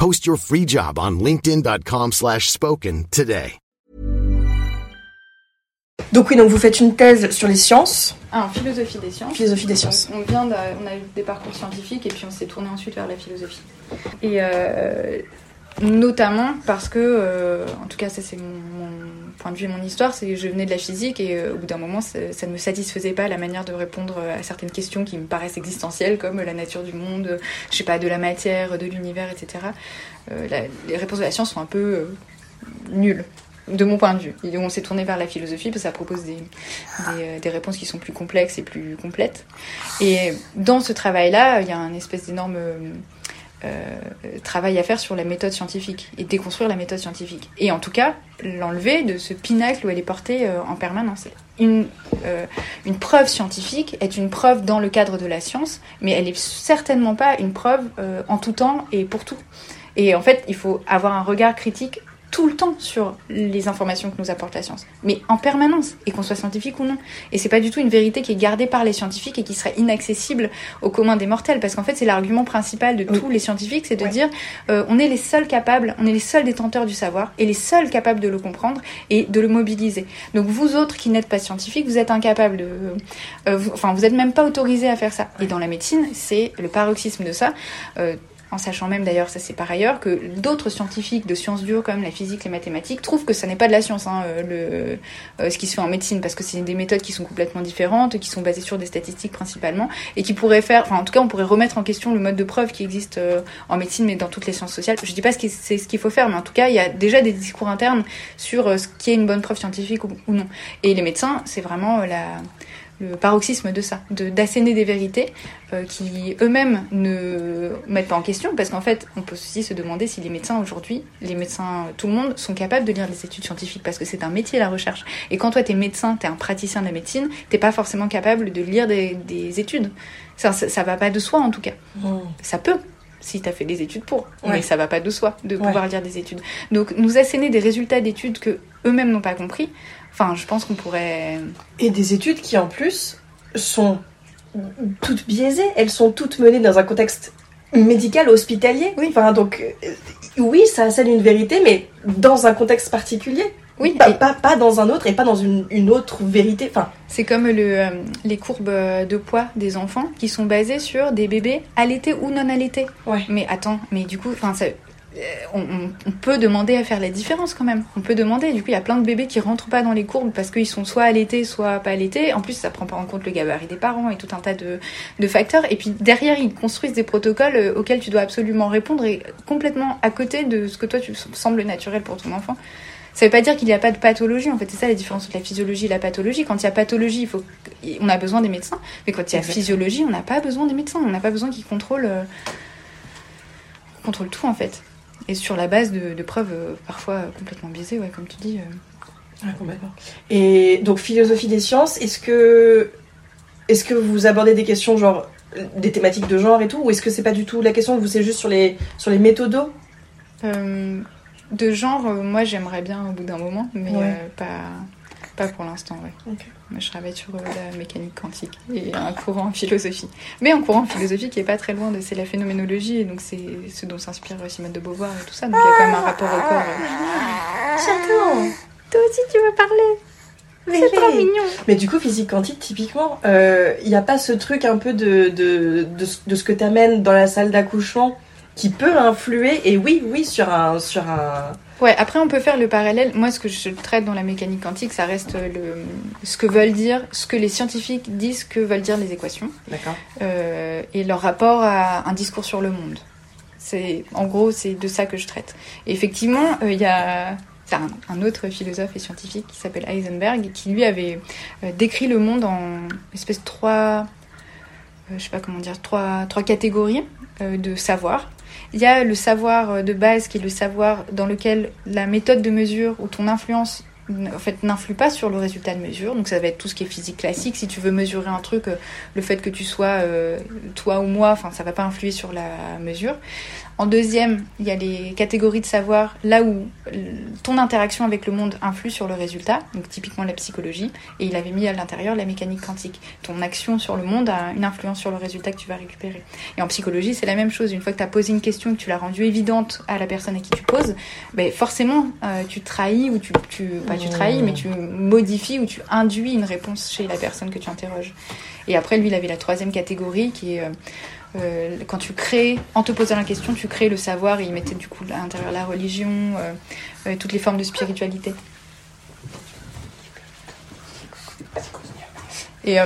Post your free job on linkedin.com slash spoken today. Donc oui, donc vous faites une thèse sur les sciences, Ah, en philosophie des sciences. philosophie des sciences. On vient de- on a eu des parcours scientifiques et puis on s'est tourné ensuite vers la philosophie. Et euh, notamment parce que, euh, en tout cas, ça c'est mon, point de vue mon histoire, c'est que je venais de la physique et euh, au bout d'un moment, ça, ne me satisfaisait pas la manière de répondre à certaines questions qui me paraissent existentielles, comme la nature du monde, je sais pas, de la matière, de l'univers, etc. Euh, les réponses de la science sont un peu nulles. De mon point de vue. Et on s'est tourné vers la philosophie parce que ça propose des, des, des réponses qui sont plus complexes et plus complètes. Et dans ce travail-là, il y a un espèce d'énorme travail à faire sur la méthode scientifique et déconstruire la méthode scientifique. Et en tout cas, l'enlever de ce pinacle où elle est portée euh, en permanence. Une, euh, une preuve scientifique est une preuve dans le cadre de la science, mais elle est certainement pas une preuve euh, en tout temps et pour tout. Et en fait, il faut avoir un regard critique tout le temps sur les informations que nous apporte la science, mais en permanence, et qu'on soit scientifique ou non. Et c'est pas du tout une vérité qui est gardée par les scientifiques et qui serait inaccessible au commun des mortels, parce qu'en fait c'est l'argument principal de tous les scientifiques, c'est de Ouais. dire euh, on est les seuls capables, on est les seuls détenteurs du savoir et les seuls capables de le comprendre et de le mobiliser. Donc vous autres qui n'êtes pas scientifiques, vous êtes incapables de, euh, vous- enfin vous êtes même pas autorisés à faire ça. Et dans la médecine, c'est le paroxysme de ça. Euh, en sachant même d'ailleurs, ça c'est par ailleurs, que d'autres scientifiques de sciences dures comme la physique, les mathématiques, trouvent que ça n'est pas de la science, hein, euh, le, euh, ce qui se fait en médecine, parce que c'est des méthodes qui sont complètement différentes, qui sont basées sur des statistiques principalement, et qui pourraient faire, enfin en tout cas on pourrait remettre en question le mode de preuve qui existe euh, en médecine, mais dans toutes les sciences sociales. Je dis pas ce c'est ce qu'il faut faire, mais en tout cas il y a déjà des discours internes sur ce qui est une bonne preuve scientifique ou, non. Et les médecins, c'est vraiment la le paroxysme de ça, de d'asséner des vérités euh, qui eux-mêmes ne mettent pas en question, parce qu'en fait, on peut aussi se demander si les médecins aujourd'hui, les médecins, tout le monde, sont capables de lire des études scientifiques, parce que c'est un métier la recherche. Et quand toi t'es médecin, t'es un praticien de la médecine, t'es pas forcément capable de lire des, des études. Ça, ça, ça va pas de soi en tout cas. Ça peut. Si t'as fait des études pour, Ouais. mais ça va pas de soi de Ouais. pouvoir lire des études. Donc nous asséner des résultats d'études que eux-mêmes n'ont pas compris. Enfin, je pense qu'on pourrait. Et des études qui en plus sont toutes biaisées, elles sont toutes menées dans un contexte médical hospitalier. Oui. Enfin donc euh, oui, ça assène une vérité, mais dans un contexte particulier. Oui, Pas, et- pas, pas dans un autre et pas dans une, une autre vérité. Enfin, C'est comme le, euh, les courbes de poids des enfants qui sont basées sur des bébés allaités ou non allaités. Ouais. Mais attends, mais du coup, enfin, ça- euh, on, on- on peut demander à faire la différence quand même. On peut demander. Du coup, il y a plein de bébés qui rentrent pas dans les courbes parce qu'ils sont soit allaités, soit pas allaités. En plus, ça prend pas en compte le gabarit des parents et tout un tas de, de facteurs. Et puis derrière, ils construisent des protocoles euh, auxquels tu dois absolument répondre et complètement à côté de ce que toi tu sembles naturel pour ton enfant. Ça veut pas dire qu'il n'y a pas de pathologie. En fait, c'est ça la différence entre la physiologie et la pathologie. Quand il y a pathologie, il faut, on a besoin des médecins. Mais quand il y a physiologie, on n'a pas besoin des médecins. On n'a pas besoin qu'ils contrôlent, euh, contrôlent tout en fait. Et sur la base de, de preuves euh, parfois euh, complètement biaisées, ouais, comme tu dis. Ouais, complètement. Et donc philosophie des sciences, est-ce que est-ce que vous abordez des questions genre des thématiques de genre et tout, ou est-ce que c'est pas du tout la question, vous c'est juste sur les sur les méthodos? De genre, euh, moi j'aimerais bien au bout d'un moment, mais Ouais. euh, pas, pas pour l'instant, ouais. Moi, je travaille sur euh, la mécanique quantique et un courant en philosophie. Mais un courant en philosophie qui est pas très loin de c'est la phénoménologie, et donc c'est ce dont s'inspire euh, Simone de Beauvoir et tout ça. Donc il y a quand même un rapport au corps. euh. J'adore Toi aussi tu veux parler C'est trop mignon Mais du coup, physique quantique, typiquement, il n'y a pas ce truc un peu de, de, de, ce- de ce que t'amènes dans la salle d'accouchement qui peut influer, et oui, oui, sur un... Sur un... Ouais, après on peut faire le parallèle. Moi, ce que je traite dans la mécanique quantique, ça reste euh, le, ce que veulent dire, ce que les scientifiques disent que veulent dire les équations. D'accord. euh, et leur rapport à un discours sur le monde. C'est en gros c'est de ça que je traite. Et effectivement, euh, il y a un, un autre philosophe et scientifique qui s'appelle Heisenberg qui lui avait euh, décrit le monde en espèce trois je sais pas comment dire trois trois catégories de savoir. Il y a le savoir euh, de base qui est le savoir dans lequel la méthode de mesure ou ton influence en fait n'influe pas sur le résultat de mesure. Donc ça va être tout ce qui est physique classique. Si tu veux mesurer un truc, euh, le fait que tu sois euh, toi ou moi, enfin ça va pas influer sur la mesure. En deuxième, il y a les catégories de savoir là où euh, ton interaction avec le monde influe sur le résultat, donc typiquement la psychologie, et il avait mis à l'intérieur la mécanique quantique. Ton action sur le monde a une influence sur le résultat que tu vas récupérer. Et en psychologie, c'est la même chose. Une fois que tu as posé une question, que tu l'as rendue évidente à la personne à qui tu poses, ben forcément, tu trahis ou tu, tu trahis, mais tu modifies ou tu induis une réponse chez la personne que tu interroges. Et après, lui, il avait la troisième catégorie qui est euh, euh, quand tu crées, en te posant la question, tu crées le savoir et il mettait du coup à l'intérieur la religion, euh, toutes les formes de spiritualité. Et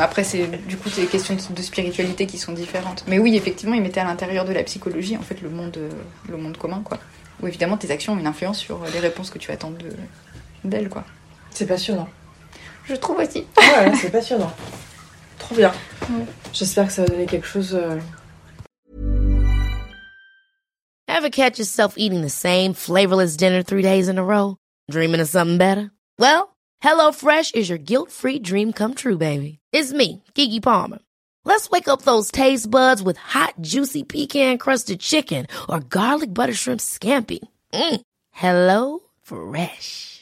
après, c'est du coup des questions de, spiritualité qui sont différentes. Mais oui, effectivement, il mettait à l'intérieur de la psychologie en fait le monde, le monde commun, quoi. Où évidemment tes actions ont une influence sur les réponses que tu attends de d'elle, quoi. C'est passionnant. Je trouve aussi. Ouais, ouais, c'est passionnant. Trop bien. Ouais. J'espère que ça va donner quelque chose... euh, Ever catch yourself eating the same flavorless dinner three days in a row? Dreaming of something better? Well, HelloFresh is your guilt-free dream come true, baby. It's me, Kiki Palmer. Let's wake up those taste buds with hot, juicy pecan-crusted chicken or garlic butter shrimp scampi. Mm. Hello Fresh.